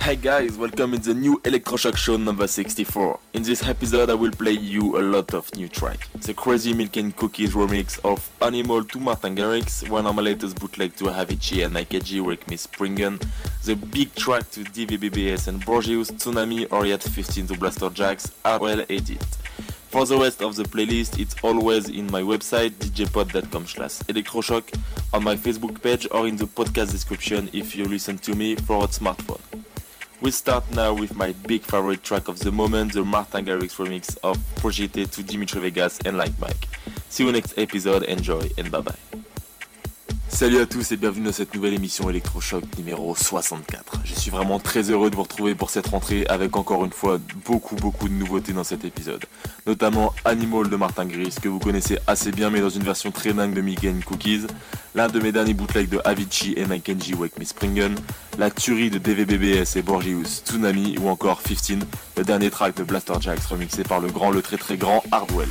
Hi guys, welcome in the new Electroshock show number 64. In this episode I will play you a lot of new tracks. The Crazy Milk and Cookies remix of Animal to Martin Garrix, one of my latest bootleg to Avicii and IKG Wake Me Springen, the big track to DVBBS and Borgeous Tsunami or yet 15 to Blasterjaxx well edit. For the rest of the playlist, it's always in my website djpod.com slash electroshock, on my Facebook page or in the podcast description if you listen to me for a smartphone. We start now with my big favorite track of the moment, the Martin Garrix remix of Project T to Dimitri Vegas and Like Mike. See you next episode, enjoy and bye bye. Salut à tous et bienvenue dans cette nouvelle émission Electrochoc numéro 64. Je suis vraiment très heureux de vous retrouver pour cette rentrée avec encore une fois beaucoup beaucoup de nouveautés dans cet épisode. Notamment Animal de Martin Gris que vous connaissez assez bien mais dans une version très dingue de Mickey Cookies, l'un de mes derniers bootlegs de Avicii et Kenji Wake Me Springen, la tuerie de DVBBS et Borgius Tsunami ou encore 15, le dernier track de Blaster Jacks remixé par le grand, le très très grand Hardwell.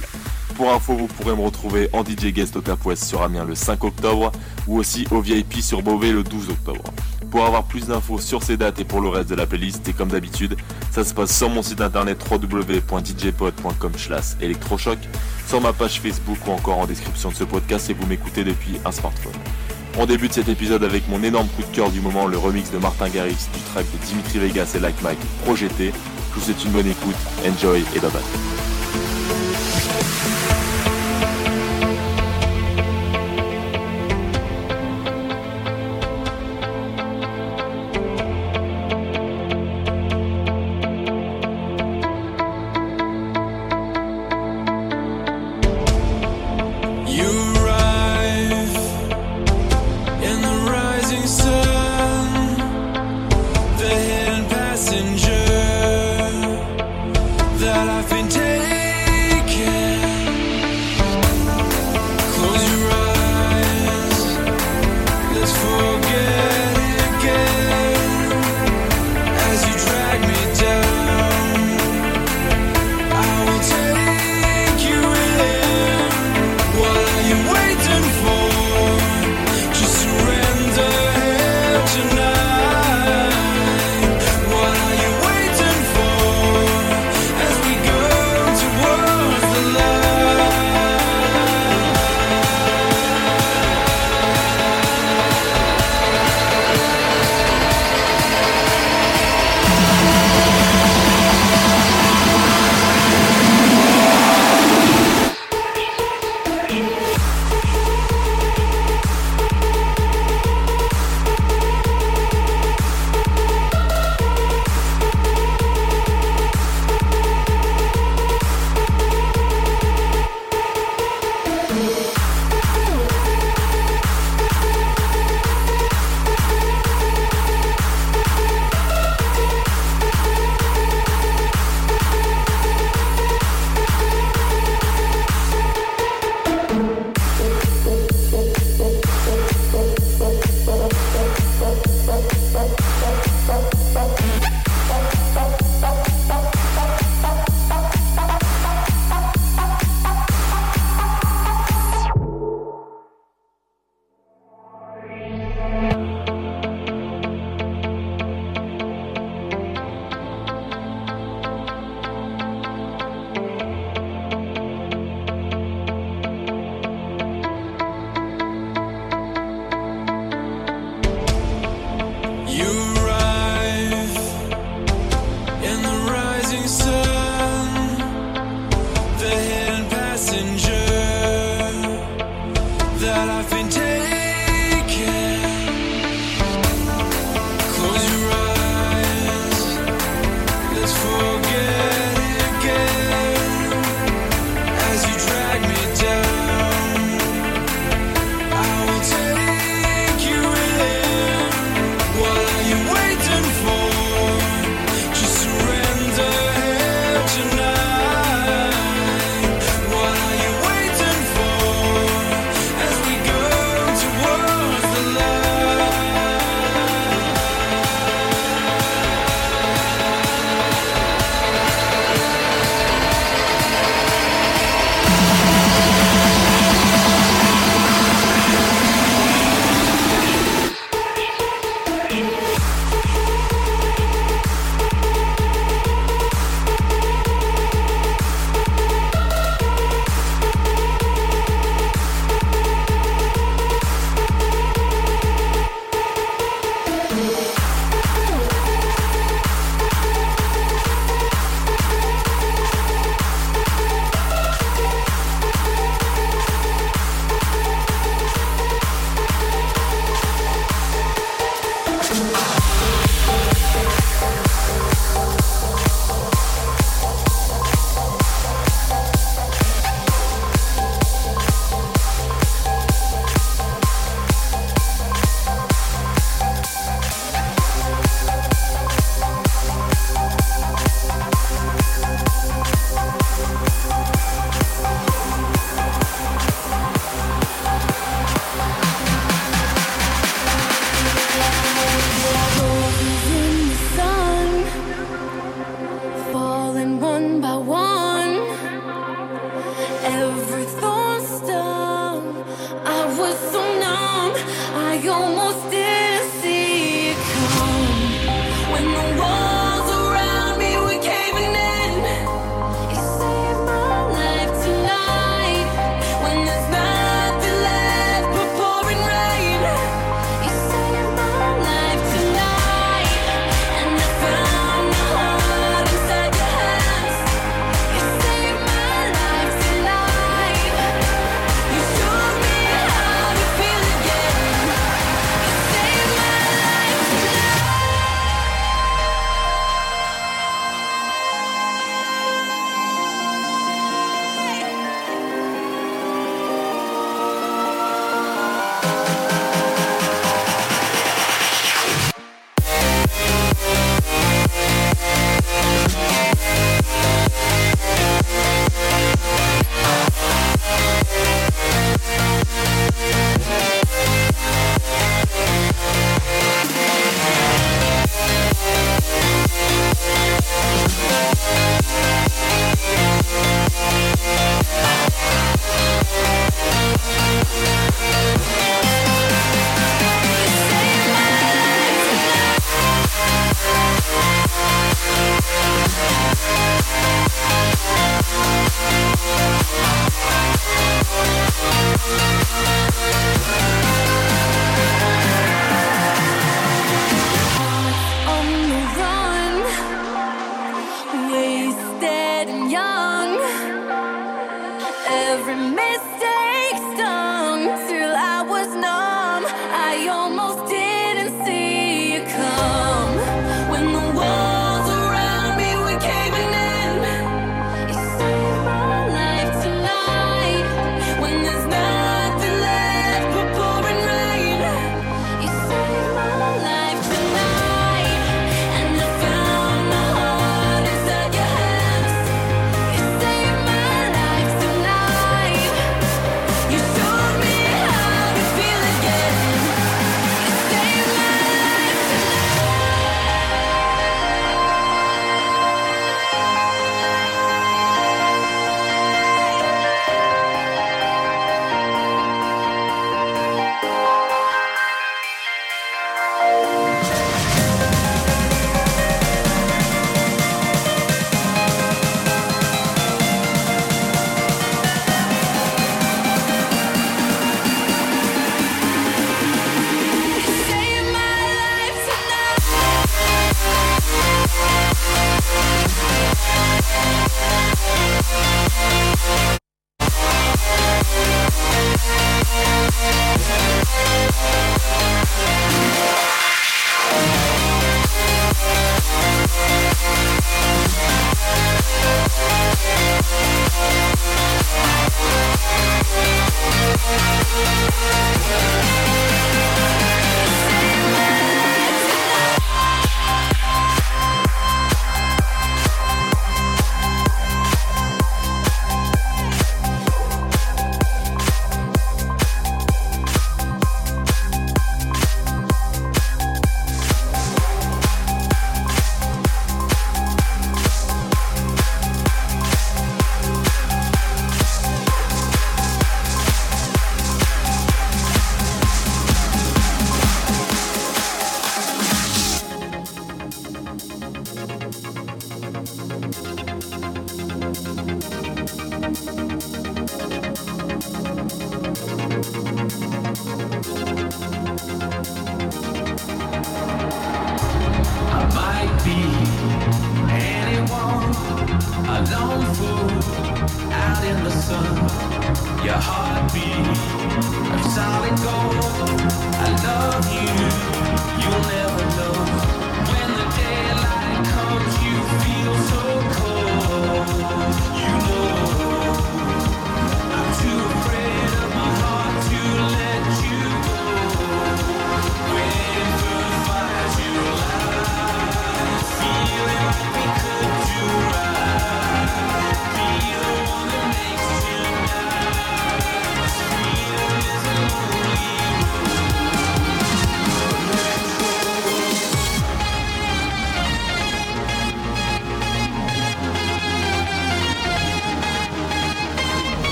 Pour info, vous pourrez me retrouver en DJ Guest au Cap sur Amiens le 5 octobre ou aussi au VIP sur Beauvais le 12 octobre. Pour avoir plus d'infos sur ces dates et pour le reste de la playlist, et comme d'habitude, ça se passe sur mon site internet www.djpod.com electrochoc, sur ma page Facebook ou encore en description de ce podcast si vous m'écoutez depuis un smartphone. On débute cet épisode avec mon énorme coup de cœur du moment, le remix de Martin Garrix du track de Dimitri Vegas et Like Mike, Projeté. Je vous souhaite une bonne écoute, enjoy et bye bye.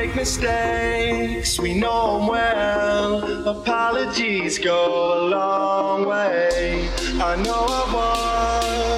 make mistakes, we know them well. Apologies go a long way. I know I was.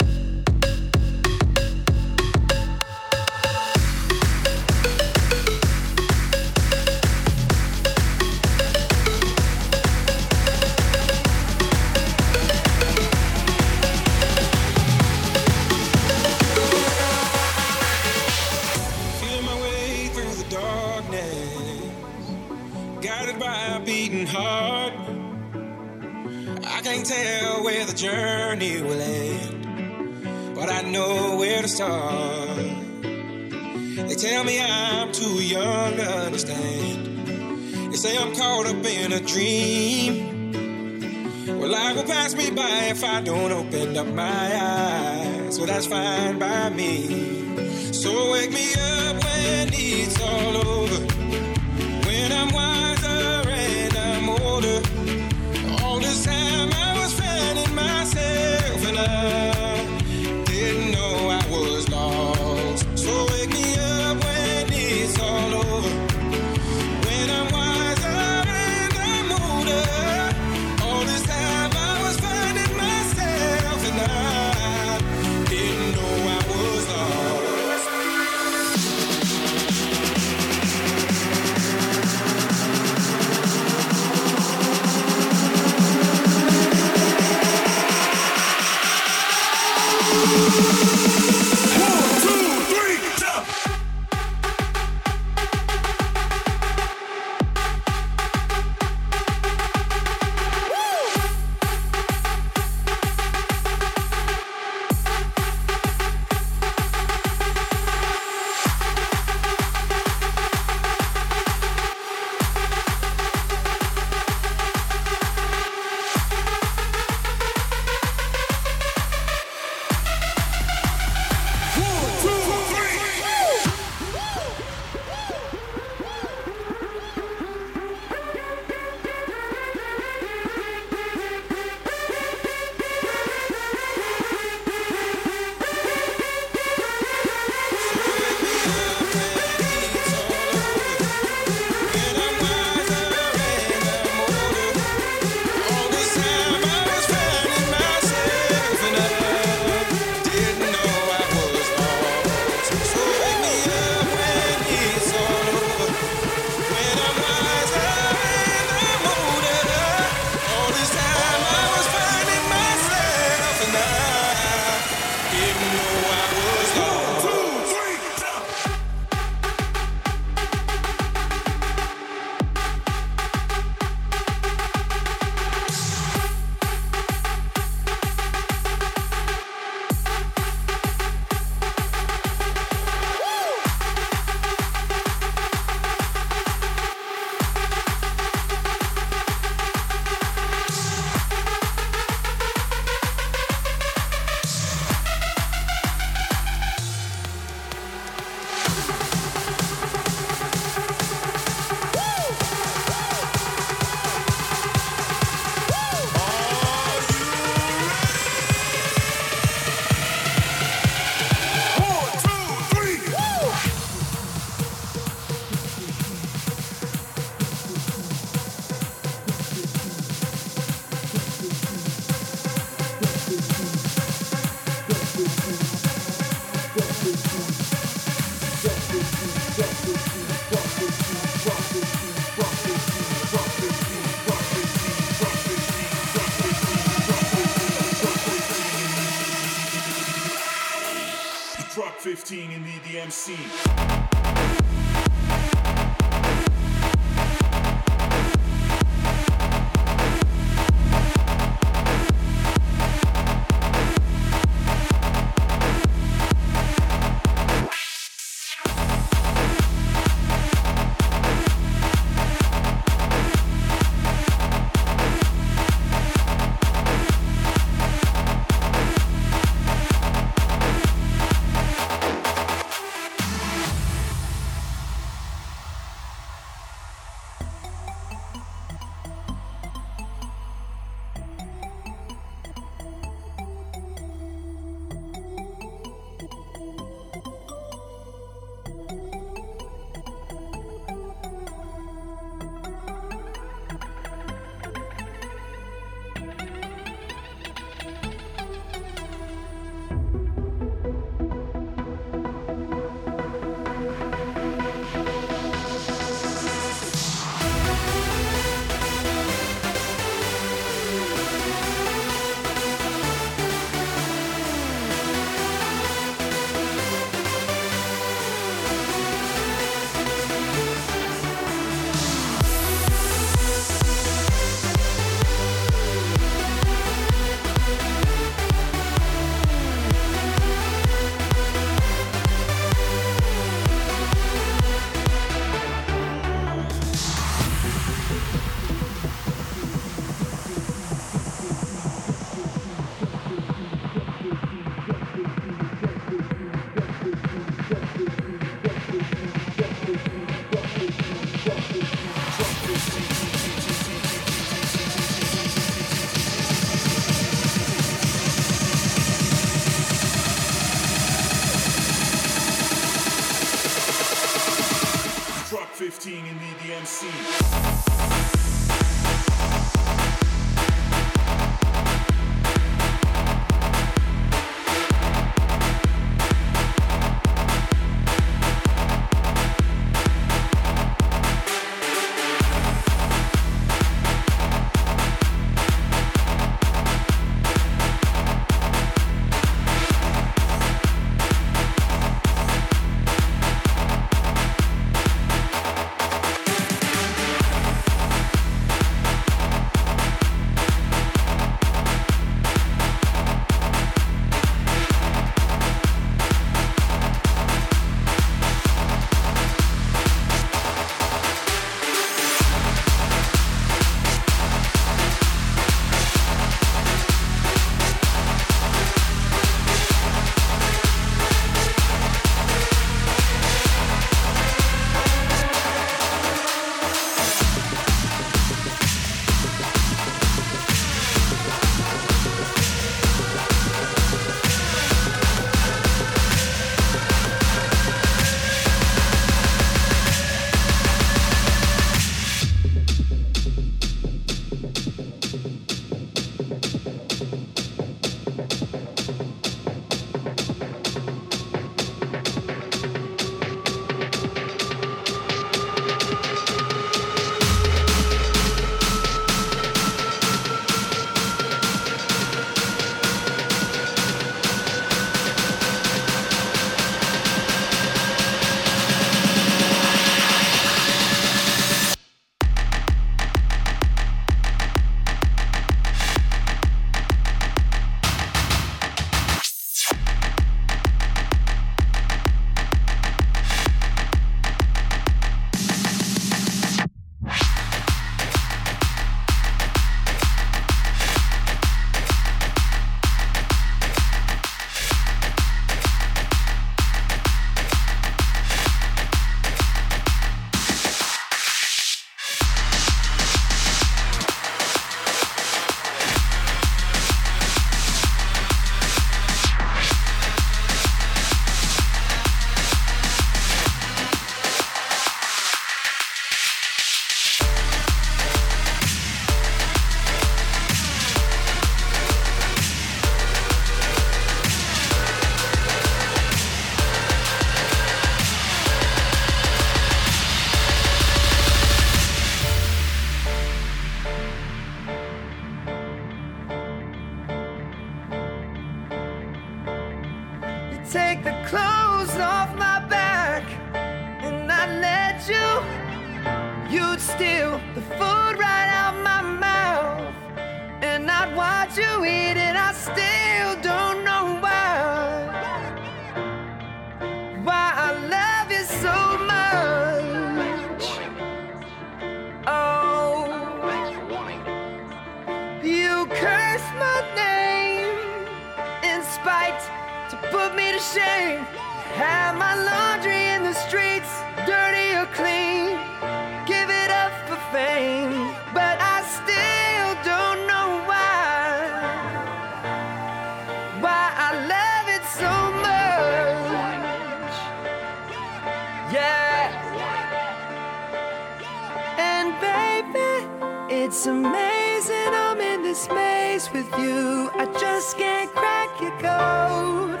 It's amazing I'm in this maze with you. I just can't crack your code.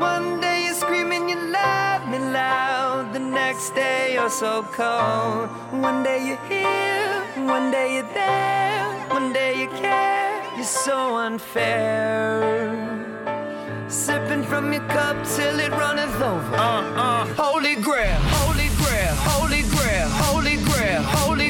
One day you're screaming, you love me loud. The next day you're so cold. One day you're here, one day you're there, one day you care. You're so unfair. Sipping from your cup till it runneth over. Uh, uh. Holy grail, holy grail, holy grail, holy grail, holy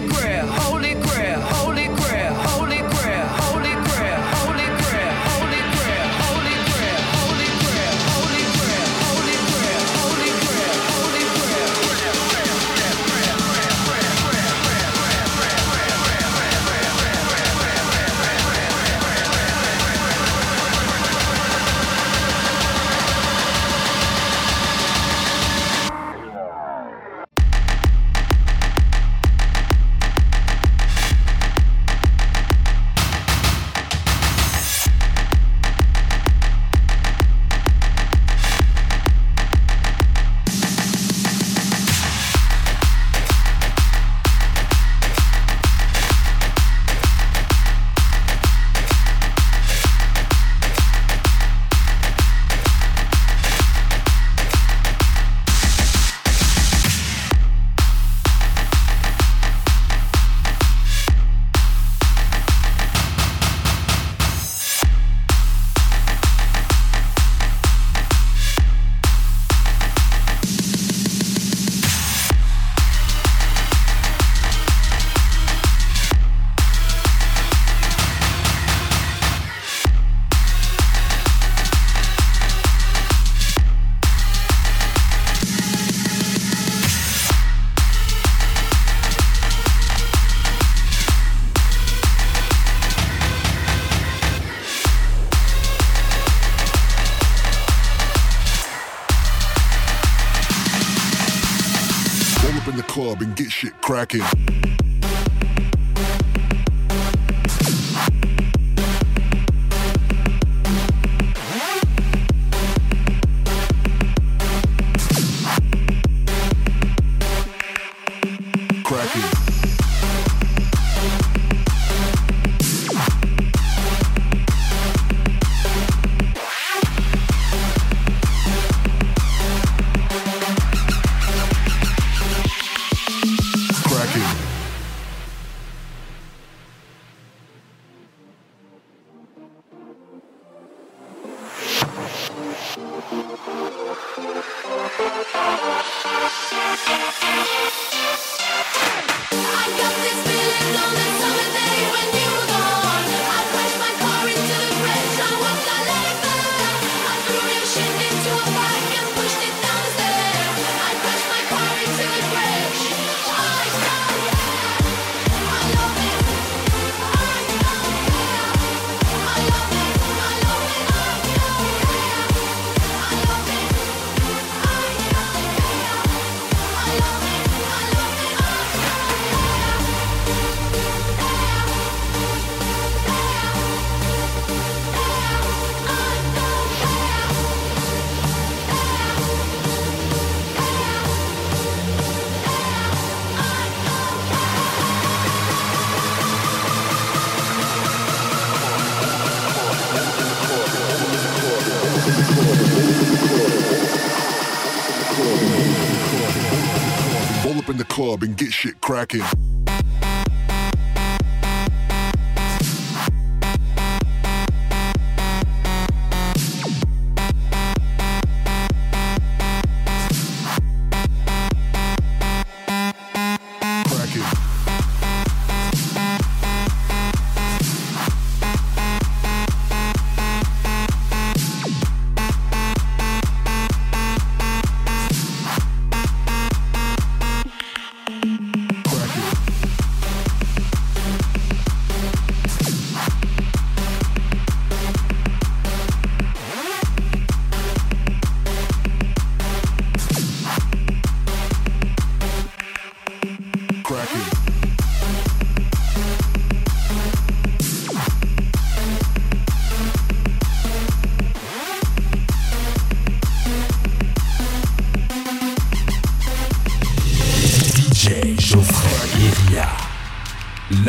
cracking. Back in.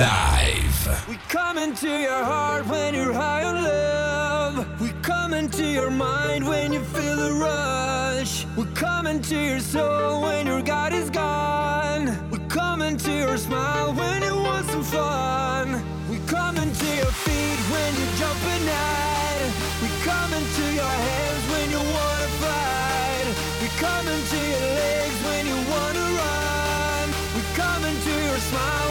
Live. We come into your heart when you're high on love. We come into your mind when you feel the rush. We come into your soul when your God is gone. We come into your smile when you want some fun. We come into your feet when you're jumping out. We come into your hands when you wanna fight. We come into your legs when you wanna run. We come into your smile.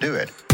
do it.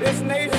This nation